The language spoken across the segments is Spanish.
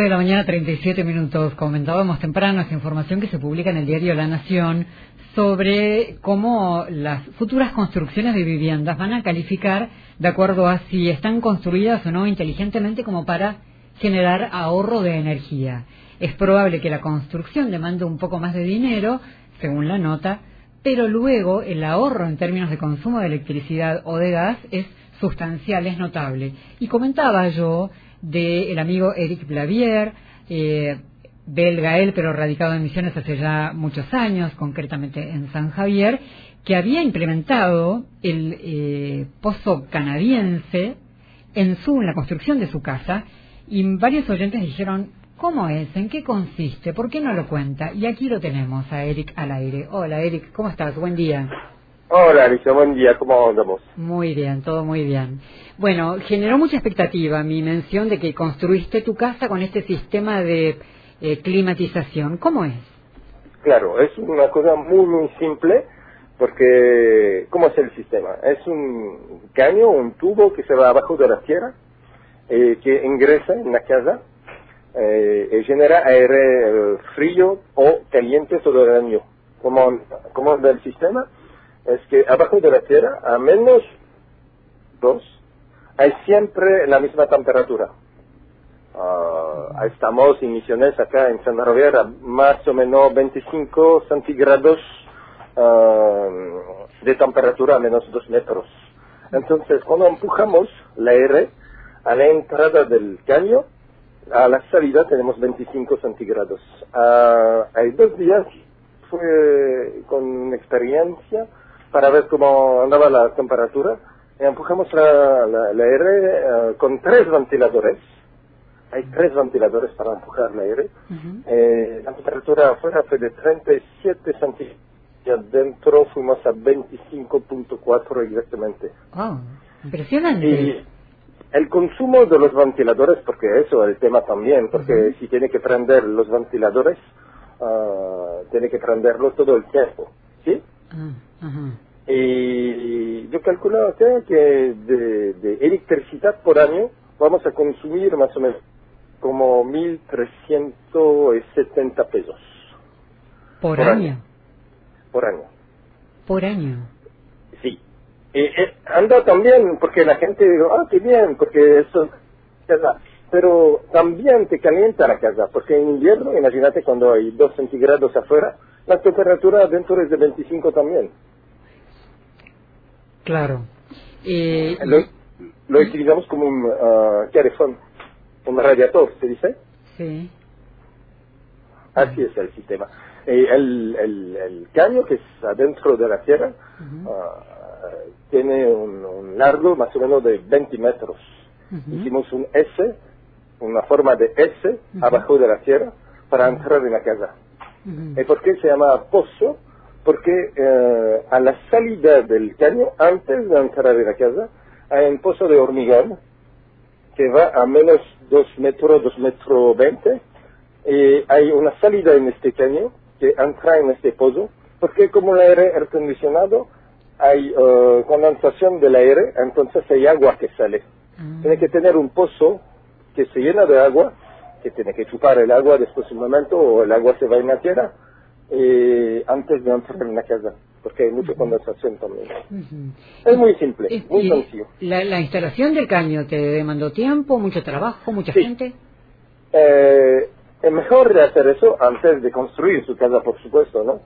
de la mañana, 37 minutos. Comentábamos temprano esa información que se publica en el diario La Nación sobre cómo las futuras construcciones de viviendas van a calificar de acuerdo a si están construidas o no inteligentemente como para generar ahorro de energía. Es probable que la construcción demande un poco más de dinero, según la nota, pero luego el ahorro en términos de consumo de electricidad o de gas es sustancial, es notable. Y comentaba yo del amigo Eric Blavier, eh, belga él, pero radicado en Misiones hace ya muchos años, concretamente en San Javier, que había implementado el eh, pozo canadiense en su en la construcción de su casa y varios oyentes dijeron ¿Cómo es? ¿En qué consiste? ¿Por qué no lo cuenta? Y aquí lo tenemos a Eric al aire. Hola Eric, ¿cómo estás? Buen día. Hola Alicia, buen día, ¿cómo andamos? Muy bien, todo muy bien. Bueno, generó mucha expectativa mi mención de que construiste tu casa con este sistema de eh, climatización. ¿Cómo es? Claro, es una cosa muy, muy simple, porque ¿cómo es el sistema? Es un caño, un tubo que se va abajo de la tierra, eh, que ingresa en la casa eh, y genera aire frío o caliente todo el año. ¿Cómo, cómo es el sistema? Es que abajo de la Tierra, a menos 2, hay siempre la misma temperatura. Uh, estamos en Misiones acá en Santa Roviera, más o menos 25 centígrados uh, de temperatura a menos 2 metros. Entonces, cuando empujamos el aire a la entrada del caño, a la salida tenemos 25 centígrados. Uh, hay dos días, fue con experiencia, para ver cómo andaba la temperatura. Y empujamos la, la, aire eh, con tres ventiladores. Hay tres ventiladores para empujar el aire. Eh, la temperatura afuera fue de 37 centígrados y adentro fuimos a 25.4 exactamente. ¡Oh! Impresionante. Y el consumo de los ventiladores, porque eso es el tema también, porque si tiene que prender los ventiladores, uh, tiene que prenderlo todo el tiempo. ¿Sí? Y yo calculo acá que de, de, electricidad por año vamos a consumir más o menos como 1.370 pesos. ¿Por, año? Por año. Por año. Sí. Y, anda también porque la gente dice, ah, qué bien, porque eso Pero también te calienta la casa, porque en invierno, imagínate cuando hay 2 centígrados afuera, la temperatura adentro es de 25 también. Claro. Eh, lo, utilizamos como un uh, un radiador, ¿se dice? Sí. Así es el sistema. Eh, el, el, caño que es adentro de la tierra uh, tiene un, largo más o menos de 20 metros. Hicimos un S, una forma de S abajo de la tierra para entrar en la casa. ¿Y por qué se llama pozo? Porque eh, a la salida del caño, antes de entrar en la casa, hay un pozo de hormigón que va a menos 2 metros, 2 metros 20, y hay una salida en este caño que entra en este pozo, porque como el aire acondicionado, hay uh, condensación del aire, entonces hay agua que sale. Ah. Tiene que tener un pozo que se llena de agua, que tiene que chupar el agua después de un momento, o el agua se va en la tierra, eh, antes de entrar en la casa, porque hay mucha condensación también. Es muy simple, muy sencillo. La, instalación del caño te demandó tiempo, mucho trabajo, mucha gente? Eh, es mejor hacer eso antes de construir su casa, por supuesto, ¿no?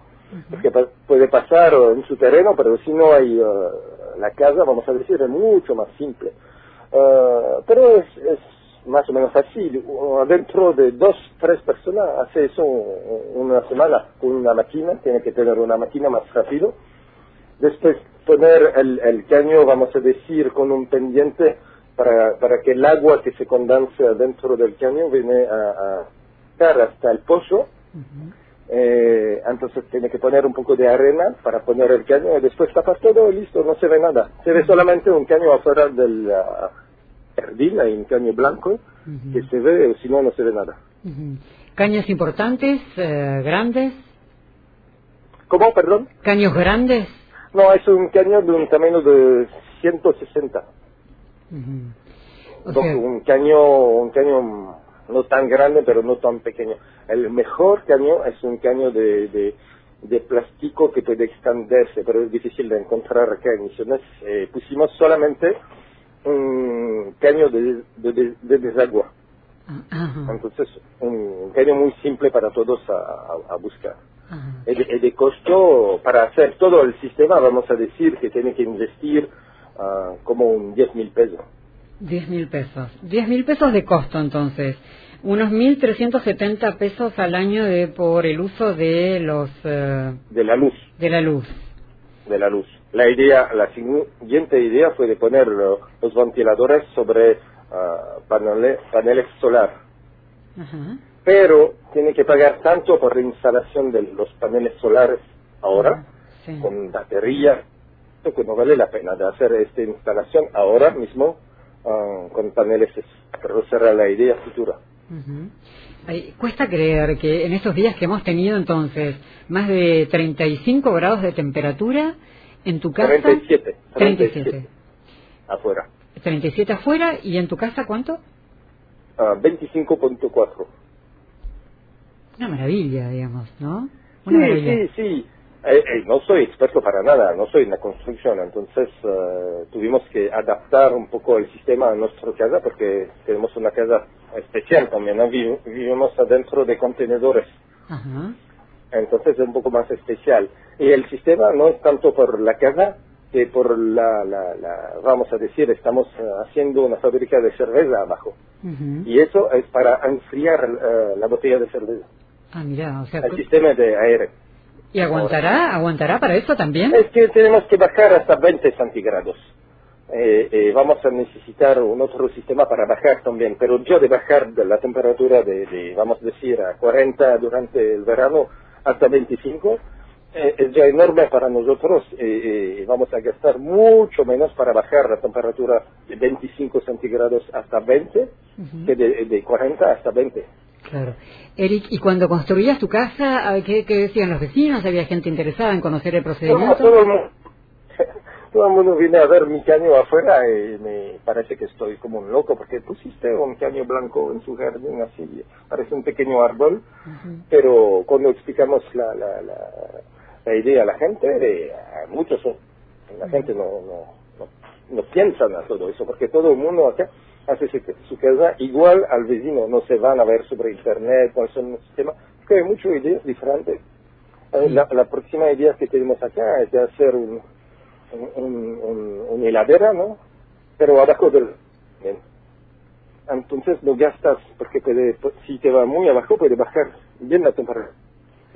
Porque puede pasar en su terreno, pero si no hay uh, la casa, vamos a decir, es mucho más simple. Uh, pero es, es más o menos así. Dentro de dos, tres personas hace eso una semana con una máquina, tiene que tener una máquina más rápido. Después poner el, el caño, vamos a decir, con un pendiente para, para que el agua que se condensa dentro del caño viene a, a hasta el pozo. eh, entonces tiene que poner un poco de arena para poner el caño y después tapar todo y listo, no se ve nada. Se ve solamente un caño afuera del... Jardín, hay un caño blanco que se ve, si no, no se ve nada. ¿Caños importantes, eh, grandes? ¿Cómo, perdón? ¿Caños grandes? No, es un caño de un tamaño de 160. un caño, un caño no tan grande, pero no tan pequeño. El mejor caño es un caño de, de, de plástico que puede extenderse, pero es difícil de encontrar acá en Misiones. Eh, pusimos solamente un caño de, de, de desagua. Ajá. Entonces, un caño muy simple para todos a, a- buscar. Y de, costo, para hacer todo el sistema, vamos a decir que tiene que investir ah, como un 10 mil pesos. 10 mil pesos. 10 mil pesos de costo, entonces. Unos 1.370 pesos al año de, por el uso de los eh, de la luz, de la luz. de la luz. La idea, la siguiente idea fue de poner lo- los ventiladores sobre ah, paneles, paneles solar. Pero tiene que pagar tanto por la instalación de los paneles solares ahora, Sí. con batería, que no vale la pena de hacer esta instalación ahora mismo ah, con paneles, pero será la idea futura. Ay, cuesta creer que en estos días que hemos tenido entonces más de 35 grados de temperatura en tu casa. 37, 37. afuera. 37 afuera y en tu casa cuánto? Ah, 25.4. Una maravilla, digamos, ¿no? Sí, maravilla. sí, sí. Eh, eh, no soy experto para nada, no soy en la construcción, entonces eh, tuvimos que adaptar un poco el sistema a nuestra casa porque tenemos una casa especial también, vivimos adentro de contenedores, Ajá. entonces es un poco más especial. Y el sistema no es tanto por la casa que por la, la, la- vamos a decir, estamos eh, haciendo una fábrica de cerveza abajo. Ujú. Y eso es para enfriar eh, la botella de cerveza, Ah, mira, o sea, el sistema de aire. ¿y aguantará? ¿Aguantará para eso también? Es que tenemos que bajar hasta 20 centígrados. Eh, eh, vamos a necesitar un otro sistema para bajar también, pero yo de bajar de la temperatura de, de, vamos a decir, a 40 durante el verano hasta 25, eh, es ya enorme para nosotros. eh, eh, vamos a gastar mucho menos para bajar la temperatura de 25 centígrados hasta 20 Ujú. que de, de 40 hasta 20. Claro. Eric, ¿y cuando construías tu casa, qué, qué decían los vecinos? ¿Había gente interesada en conocer el procedimiento? todo el mundo, todo el mundo viene a ver mi caño afuera y me parece que estoy como un loco porque pusiste un caño blanco en su jardín así, parece un pequeño árbol, pero cuando explicamos la, la, la, la idea a la gente, eh, a muchos, la gente no, no, no, no piensan a todo eso porque todo el mundo acá hace su, casa igual al vecino, no se van a ver sobre internet cuáles son los sistemas, porque hay muchas ideas diferentes. Eh, La, próxima idea que tenemos acá es de hacer un, un, un, un- heladera, ¿no? Pero abajo del... Entonces no gastas, porque puede, si te va muy abajo puede bajar bien la temperatura.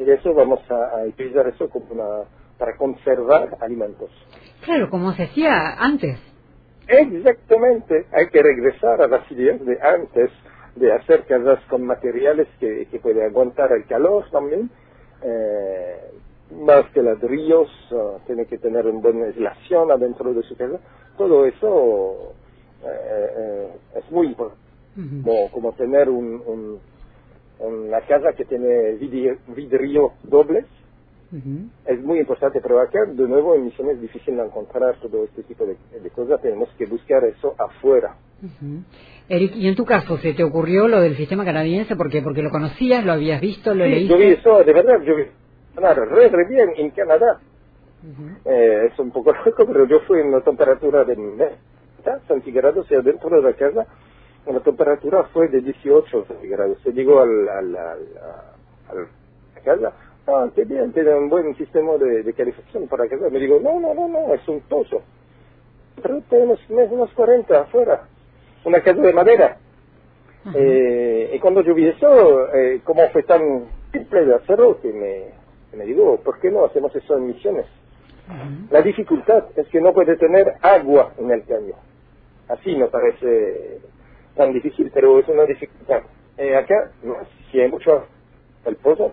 Y eso vamos a, a utilizar eso como una, para conservar alimentos. Claro, como se hacía antes. Exactamente, hay que regresar a las ideas de antes, de hacer casas con materiales que, que pueden aguantar el calor también, eh, más que ladrillos, ah, tiene que tener una buena aislación adentro de su casa, todo eso eh, eh, es muy importante, como, como tener un, un- una casa que tiene vidri- vidrio dobles, es muy importante, pero acá de nuevo en Misiones es difícil encontrar todo este tipo de, de cosas, tenemos que buscar eso afuera. Ujú. Eric, ¿y en tu caso se te ocurrió lo del sistema canadiense? ¿Por qué? Porque lo conocías, lo habías visto, lo Sí, leíste. yo vi eso, de verdad, yo vi re, re bien en Canadá. Eh, es un poco loco, pero yo fui en una temperatura de 90 centígrados y adentro de la casa la temperatura fue de 18 centígrados. Se llegó al, al, al- a casa, ah, qué bien, tiene un buen sistema de, de calefacción para casa. Me digo, no, no, no, no, es un pozo. Pero tenemos unos 40 afuera, una casa de madera. Eh, y cuando yo vi eso, eh, como fue tan simple de hacerlo, que me, me digo, ¿por qué no hacemos eso en misiones? La dificultad es que no puede tener agua en el caño. Así no parece tan difícil, pero es una dificultad. Eh, acá, no, si hay mucho el pozo,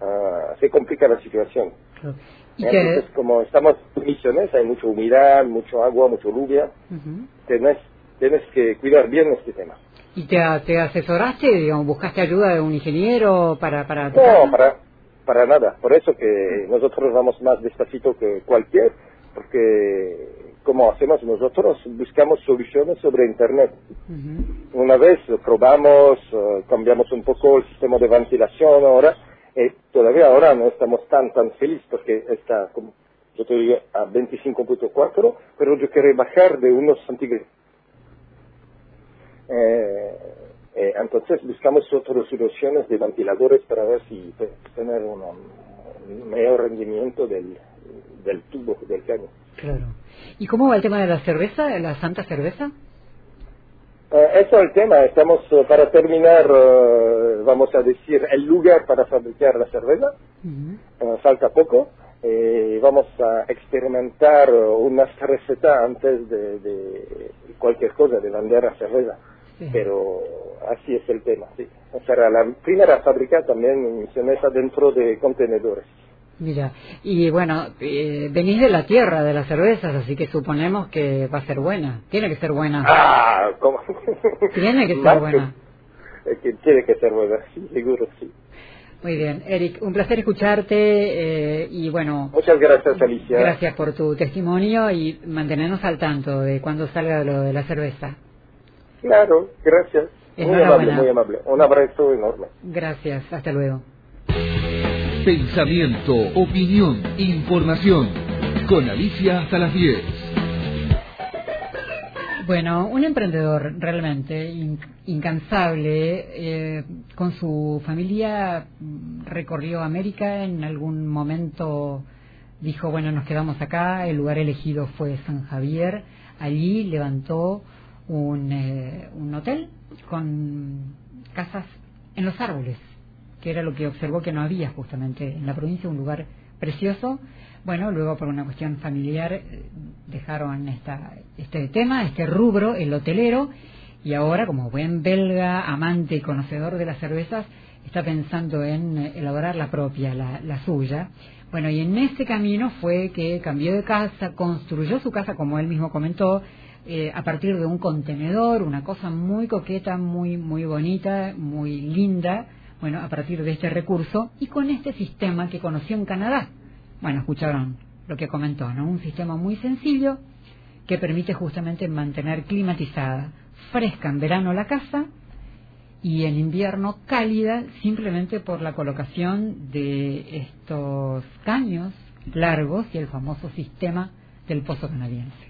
ah, se complica la situación. Claro. ¿Y Entonces, como estamos en misiones, hay mucha humedad, mucho agua, mucha lluvia, Ujú. tienes, tienes que cuidar bien este tema. ¿Y te, te asesoraste, digamos, buscaste ayuda de un ingeniero para... para No, para, para nada. Por eso que nosotros vamos más despacito que cualquier, porque como hacemos nosotros, buscamos soluciones sobre Internet. Una vez probamos, eh, cambiamos un poco el sistema de ventilación ahora, y todavía ahora no estamos tan, tan felices porque está, como yo te digo, a 25.4, pero yo quiero bajar de unos centígrados. Eh, eh, entonces buscamos otras soluciones de ventiladores para ver si tener un mayor rendimiento del, del tubo, del caño. Claro. ¿Y cómo va el tema de la cerveza, de la santa cerveza? Eh, eso es el tema. Estamos, eh, para terminar, eh, vamos a decir, el lugar para fabricar la cerveza. falta poco. vamos a experimentar una receta antes de, cualquier cosa, de vender la cerveza. Pero así es el tema, sí. O sea, la primera fábrica también se mete dentro de contenedores. Mira, y bueno, eh, venís de la tierra de las cervezas, así que suponemos que va a ser buena. Tiene que ser buena. Ah, ¿cómo? Tiene que ser buena. Que, tiene que ser buena, sí, seguro, sí. Muy bien, Eric, un placer escucharte eh, y bueno. Muchas gracias, Alicia. Gracias por tu testimonio y mantenernos al tanto de cuando salga lo de la cerveza. Claro, gracias. Muy amable, muy amable. Un abrazo enorme. Gracias, hasta luego. Pensamiento, opinión, información. Con Alicia hasta las 10. Bueno, un emprendedor realmente incansable, eh, con su familia mm, recorrió América, en algún momento dijo, bueno, nos quedamos acá, el lugar elegido fue San Javier, allí levantó un, eh, un hotel con casas en los árboles que era lo que observó que no había justamente en la provincia, un lugar precioso. Bueno, luego por una cuestión familiar eh, dejaron esta, este tema, este rubro, el hotelero, y ahora como buen belga, amante y conocedor de las cervezas, está pensando en eh, elaborar la propia, la, suya. Bueno, y en ese camino fue que cambió de casa, construyó su casa, como él mismo comentó, eh, a partir de un contenedor, una cosa muy coqueta, muy, muy bonita, muy linda, bueno, a partir de este recurso y con este sistema que conoció en Canadá. Bueno, escucharon lo que comentó, ¿no? Un sistema muy sencillo que permite justamente mantener climatizada, fresca en verano la casa y en invierno cálida simplemente por la colocación de estos caños largos y el famoso sistema del pozo canadiense.